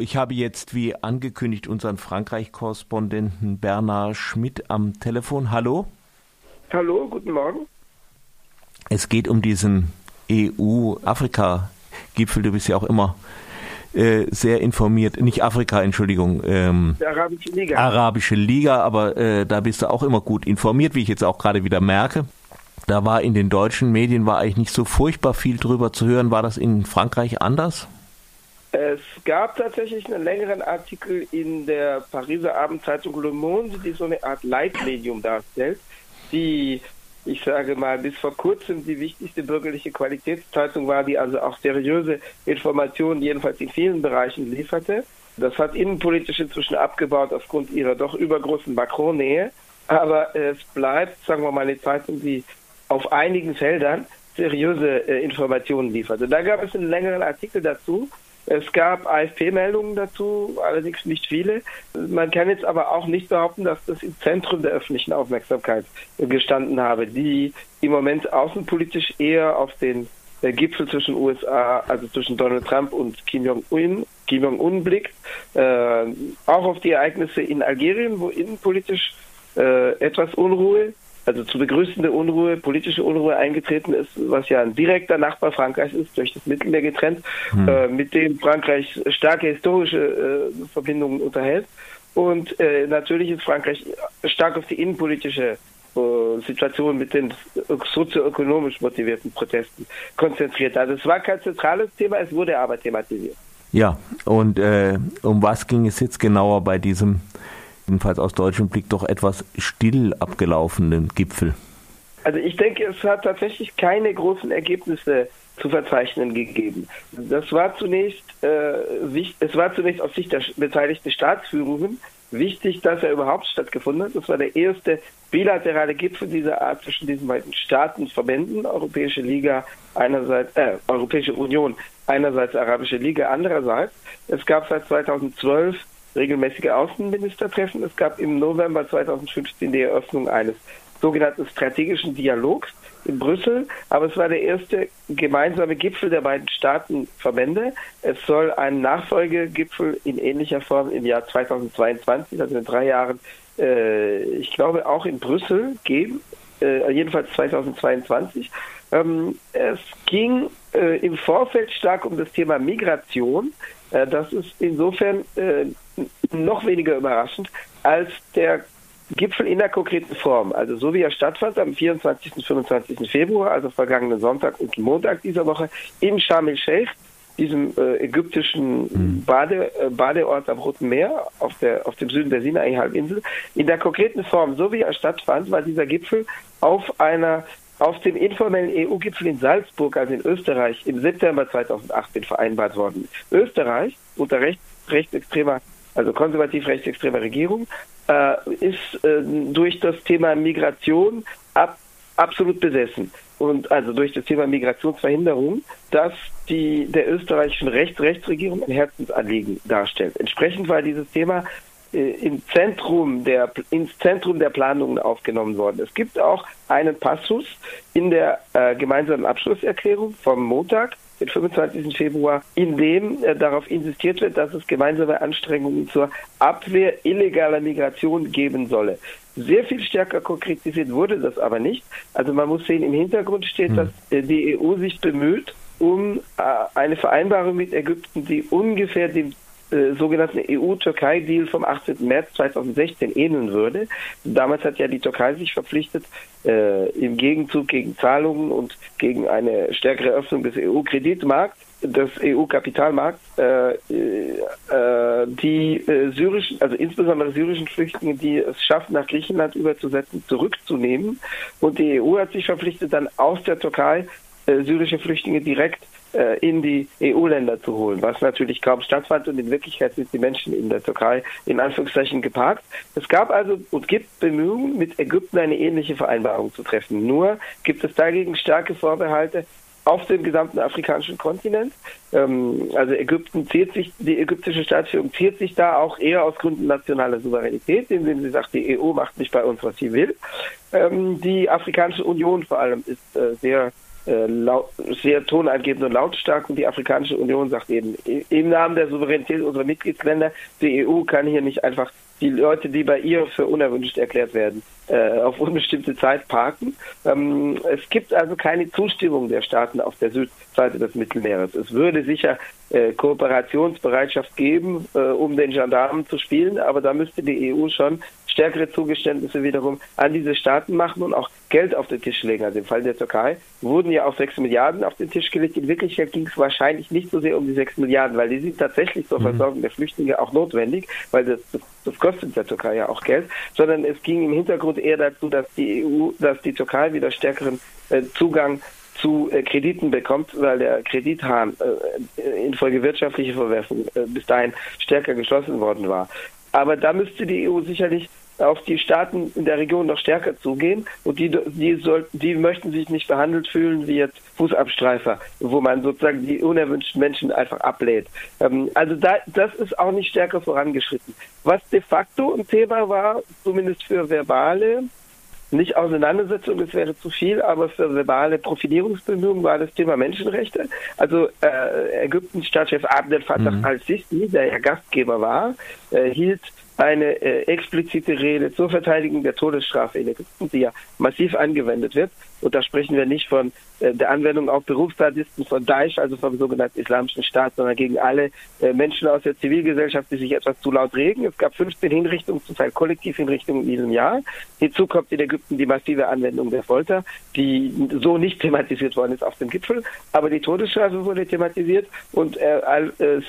Ich habe jetzt wie angekündigt unseren Frankreich-Korrespondenten Bernhard Schmidt am Telefon. Hallo. Hallo, guten Morgen. Es geht um diesen EU-Afrika-Gipfel. Du bist ja auch immer äh, sehr informiert. Nicht Afrika, Entschuldigung. Ähm, Die Arabische Liga. Arabische Liga, aber äh, da bist du auch immer gut informiert, wie ich jetzt auch gerade wieder merke. Da war in den deutschen Medien war eigentlich nicht so furchtbar viel drüber zu hören. War das in Frankreich anders? Es gab tatsächlich einen längeren Artikel in der Pariser Abendzeitung Le Monde, die so eine Art Leitmedium darstellt, die, ich sage mal, bis vor kurzem die wichtigste bürgerliche Qualitätszeitung war, die also auch seriöse Informationen jedenfalls in vielen Bereichen lieferte. Das hat innenpolitisch inzwischen abgebaut aufgrund ihrer doch übergroßen Macron-Nähe. Aber es bleibt, sagen wir mal, eine Zeitung, die auf einigen Feldern seriöse äh, Informationen liefert. Und da gab es einen längeren Artikel dazu, es gab AFP-Meldungen dazu, allerdings nicht viele. Man kann jetzt aber auch nicht behaupten, dass das im Zentrum der öffentlichen Aufmerksamkeit gestanden habe, die im Moment außenpolitisch eher auf den äh, Gipfel zwischen USA, also zwischen Donald Trump und Kim Jong-un, Kim Jong-un blickt, äh, auch auf die Ereignisse in Algerien, wo innenpolitisch äh, etwas Unruhe also zu begrüßende Unruhe, politische Unruhe eingetreten ist, was ja ein direkter Nachbar Frankreichs ist, durch das Mittelmeer getrennt, hm. äh, mit dem Frankreich starke historische äh, Verbindungen unterhält. Und äh, natürlich ist Frankreich stark auf die innenpolitische äh, Situation mit den sozioökonomisch motivierten Protesten konzentriert. Also es war kein zentrales Thema, es wurde aber thematisiert. Ja, und äh, um was ging es jetzt genauer bei diesem jedenfalls aus deutschem Blick doch etwas still abgelaufenen Gipfel? Also ich denke, es hat tatsächlich keine großen Ergebnisse zu verzeichnen gegeben. Das war zunächst, äh, es war zunächst aus Sicht der beteiligten Staatsführungen wichtig, dass er überhaupt stattgefunden hat. Das war der erste bilaterale Gipfel dieser Art zwischen diesen beiden Staatenverbänden, Europäische Liga einerseits, äh, Europäische Union einerseits, Arabische Liga andererseits. Es gab seit 2012 regelmäßige Außenministertreffen. Es gab im November 2015 die Eröffnung eines sogenannten strategischen Dialogs in Brüssel, aber es war der erste gemeinsame Gipfel der beiden Staatenverbände. Es soll einen Nachfolgegipfel in ähnlicher Form im Jahr 2022, also in drei Jahren, äh, ich glaube auch in Brüssel geben, äh, jedenfalls 2022. Ähm, es ging äh, im Vorfeld stark um das Thema Migration. Äh, das ist insofern äh, noch weniger überraschend als der Gipfel in der konkreten Form, also so wie er stattfand am 24. und 25. Februar, also vergangenen Sonntag und Montag dieser Woche in Sharm el-Sheikh, diesem äh, ägyptischen mhm. Bade, Badeort am Roten Meer auf, der, auf dem Süden der Sinai-Halbinsel. In der konkreten Form, so wie er stattfand, war dieser Gipfel auf einer auf dem informellen EU-Gipfel in Salzburg, also in Österreich, im September 2018 vereinbart worden. Österreich unter recht, rechtsextremer also konservativ rechtsextreme Regierung, äh, ist äh, durch das Thema Migration ab, absolut besessen. Und also durch das Thema Migrationsverhinderung, das die der österreichischen Rechts-Rechtsregierung ein Herzensanliegen darstellt. Entsprechend war dieses Thema im Zentrum der, ins Zentrum der Planungen aufgenommen worden. Es gibt auch einen Passus in der äh, gemeinsamen Abschlusserklärung vom Montag, den 25. Februar, in dem äh, darauf insistiert wird, dass es gemeinsame Anstrengungen zur Abwehr illegaler Migration geben solle. Sehr viel stärker konkretisiert wurde das aber nicht. Also man muss sehen, im Hintergrund steht, hm. dass äh, die EU sich bemüht, um äh, eine Vereinbarung mit Ägypten, die ungefähr dem äh, sogenannten EU-Türkei-Deal vom 18. März 2016 ähneln würde. Damals hat ja die Türkei sich verpflichtet, äh, im Gegenzug gegen Zahlungen und gegen eine stärkere Öffnung des EU-Kreditmarkts des EU-Kapitalmarkts äh, äh, die äh, syrischen, also insbesondere syrischen Flüchtlinge, die es schaffen, nach Griechenland überzusetzen, zurückzunehmen. Und die EU hat sich verpflichtet, dann aus der Türkei äh, syrische Flüchtlinge direkt äh, in die EU-Länder zu holen, was natürlich kaum stattfand und in Wirklichkeit sind die Menschen in der Türkei in Anführungszeichen geparkt. Es gab also und gibt Bemühungen, mit Ägypten eine ähnliche Vereinbarung zu treffen. Nur gibt es dagegen starke Vorbehalte auf dem gesamten afrikanischen Kontinent. Ähm, also Ägypten zieht sich, die ägyptische Staatsführung zieht sich da auch eher aus Gründen nationaler Souveränität, indem sie sagt, die EU macht nicht bei uns, was sie will. Ähm, die Afrikanische Union vor allem ist äh, sehr sehr tonangebend und lautstark und die Afrikanische Union sagt eben, im Namen der Souveränität unserer Mitgliedsländer, die EU kann hier nicht einfach die Leute, die bei ihr für unerwünscht erklärt werden, äh, auf unbestimmte Zeit parken. Ähm, es gibt also keine Zustimmung der Staaten auf der Südseite des Mittelmeeres. Es würde sicher äh, Kooperationsbereitschaft geben, äh, um den Gendarmen zu spielen, aber da müsste die EU schon stärkere Zugeständnisse wiederum an diese Staaten machen und auch Geld auf den Tisch legen. Also im Fall der Türkei wurden ja auch sechs Milliarden auf den Tisch gelegt. In Wirklichkeit ging es wahrscheinlich nicht so sehr um die sechs Milliarden, weil die sind tatsächlich zur mhm. Versorgung der Flüchtlinge auch notwendig, weil das, das kostet der Türkei ja auch Geld, sondern es ging im Hintergrund eher dazu, dass die EU, dass die Türkei wieder stärkeren äh, Zugang zu äh, Krediten bekommt, weil der Kredithahn äh, infolge wirtschaftlicher Verwerfung äh, bis dahin stärker geschlossen worden war. Aber da müsste die EU sicherlich auf die Staaten in der Region noch stärker zugehen und die, die, soll, die möchten sich nicht behandelt fühlen wie jetzt Fußabstreifer, wo man sozusagen die unerwünschten Menschen einfach ablehnt. Ähm, also da, das ist auch nicht stärker vorangeschritten. Was de facto ein Thema war, zumindest für verbale, nicht Auseinandersetzung, das wäre zu viel, aber für verbale Profilierungsbemühungen war das Thema Menschenrechte. Also äh, Ägyptens Staatschef Abdel Fattah mhm. al-Sisi, der ja Gastgeber war, äh, hielt eine äh, explizite Rede zur Verteidigung der Todesstrafe in Ägypten, die ja massiv angewendet wird. Und da sprechen wir nicht von äh, der Anwendung auf Berufsstatisten von Daesh, also vom sogenannten Islamischen Staat, sondern gegen alle äh, Menschen aus der Zivilgesellschaft, die sich etwas zu laut regen. Es gab 15 Hinrichtungen, zum Teil Kollektivhinrichtungen in diesem Jahr. Hinzu kommt in Ägypten die massive Anwendung der Folter, die so nicht thematisiert worden ist auf dem Gipfel. Aber die Todesstrafe wurde thematisiert und äh,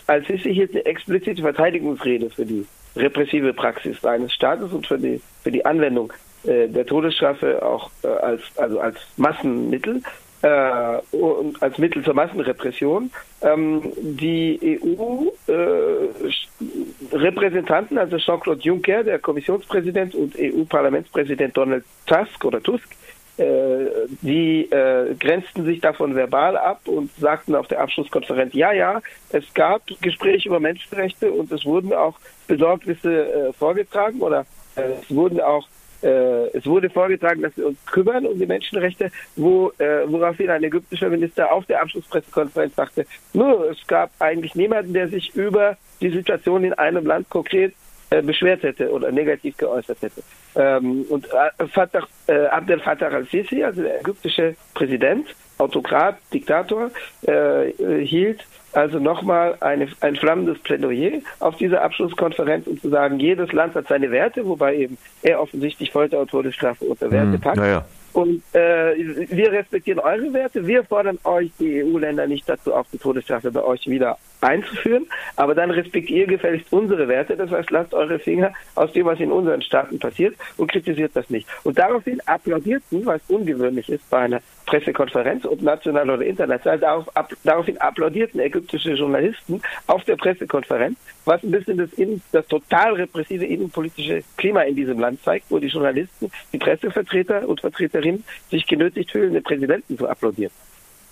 Al-Sisi hielt eine explizite Verteidigungsrede für die repressive Praxis eines Staates und für die, für die Anwendung äh, der Todesstrafe auch äh, als, also als Massenmittel äh, und als Mittel zur Massenrepression. Ähm, die EU-Repräsentanten, äh, also Jean-Claude Juncker, der Kommissionspräsident und EU-Parlamentspräsident Donald Tusk oder Tusk, die äh, grenzten sich davon verbal ab und sagten auf der Abschlusskonferenz, ja, ja, es gab Gespräche über Menschenrechte und es wurden auch Besorgnisse äh, vorgetragen oder äh, es wurden auch äh, es wurde vorgetragen, dass wir uns kümmern um die Menschenrechte, wo, äh, woraufhin ein ägyptischer Minister auf der Abschlusspressekonferenz sagte, nur es gab eigentlich niemanden, der sich über die Situation in einem Land konkret äh, beschwert hätte oder negativ geäußert hätte. Ähm, und äh, Fatah, äh, Abdel Fattah al-Sisi, also der ägyptische Präsident, Autokrat, Diktator, äh, hielt also nochmal ein flammendes Plädoyer auf dieser Abschlusskonferenz, um zu sagen, jedes Land hat seine Werte, wobei eben er offensichtlich Folter und Todesstrafe unter Werte hm, packt. Ja, Und äh, wir respektieren eure Werte. Wir fordern euch, die EU-Länder, nicht dazu auf, die Todesstrafe bei euch wieder einzuführen. Aber dann respektiert gefälligst unsere Werte. Das heißt, lasst eure Finger aus dem, was in unseren Staaten passiert und kritisiert das nicht. Und daraufhin applaudierten, was ungewöhnlich ist bei einer Pressekonferenz, ob national oder international, darauf, ab, daraufhin applaudierten ägyptische Journalisten auf der Pressekonferenz, was ein bisschen das, das total repressive innenpolitische Klima in diesem Land zeigt, wo die Journalisten, die Pressevertreter und Vertreterinnen sich genötigt fühlen, den Präsidenten zu applaudieren.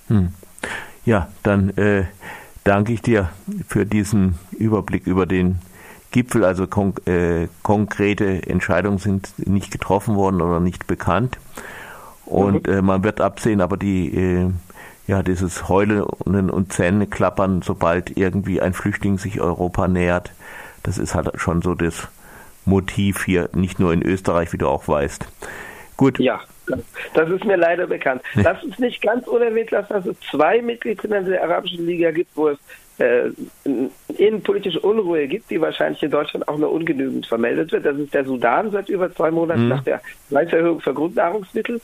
Hm. Ja, dann äh, danke ich dir für diesen Überblick über den Gipfel. Also kon äh, konkrete Entscheidungen sind nicht getroffen worden oder nicht bekannt. Und mhm. äh, man wird absehen, aber die, äh, ja, dieses Heulen und Zähneklappern, sobald irgendwie ein Flüchtling sich Europa nähert, das ist halt schon so das Motiv hier, nicht nur in Österreich, wie du auch weißt. Gut. Ja, das ist mir leider bekannt. Lass uns nicht ganz unerwähnt lassen, dass es zwei Mitgliedsländer der Arabischen Liga gibt, wo es äh, innenpolitische Unruhe gibt, die wahrscheinlich in Deutschland auch nur ungenügend vermeldet wird. Das ist der Sudan seit über zwei Monaten mhm. nach der Preiserhöhung für Grundnahrungsmittel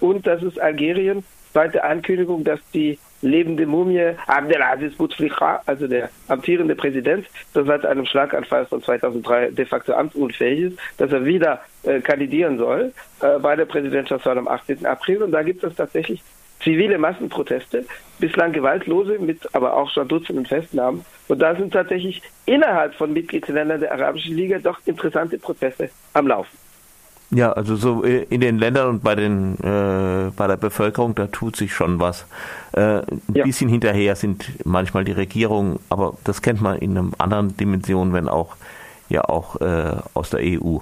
und das ist Algerien seit der Ankündigung, dass die lebende Mumie Abdelaziz Bouteflika, also der amtierende Präsident, der seit einem Schlaganfall von 2003 de facto amtsunfähig ist, dass er wieder äh, kandidieren soll äh, bei der Präsidentschaftswahl am 18. April. Und da gibt es tatsächlich zivile Massenproteste, bislang gewaltlose, mit aber auch schon Dutzenden Festnahmen. Und da sind tatsächlich innerhalb von Mitgliedsländern der Arabischen Liga doch interessante Prozesse am Laufen. Ja, also so in den Ländern und bei den äh, bei der Bevölkerung, da tut sich schon was. Äh, ein ja. bisschen hinterher sind manchmal die Regierungen, aber das kennt man in einer anderen Dimension, wenn auch ja auch äh, aus der EU.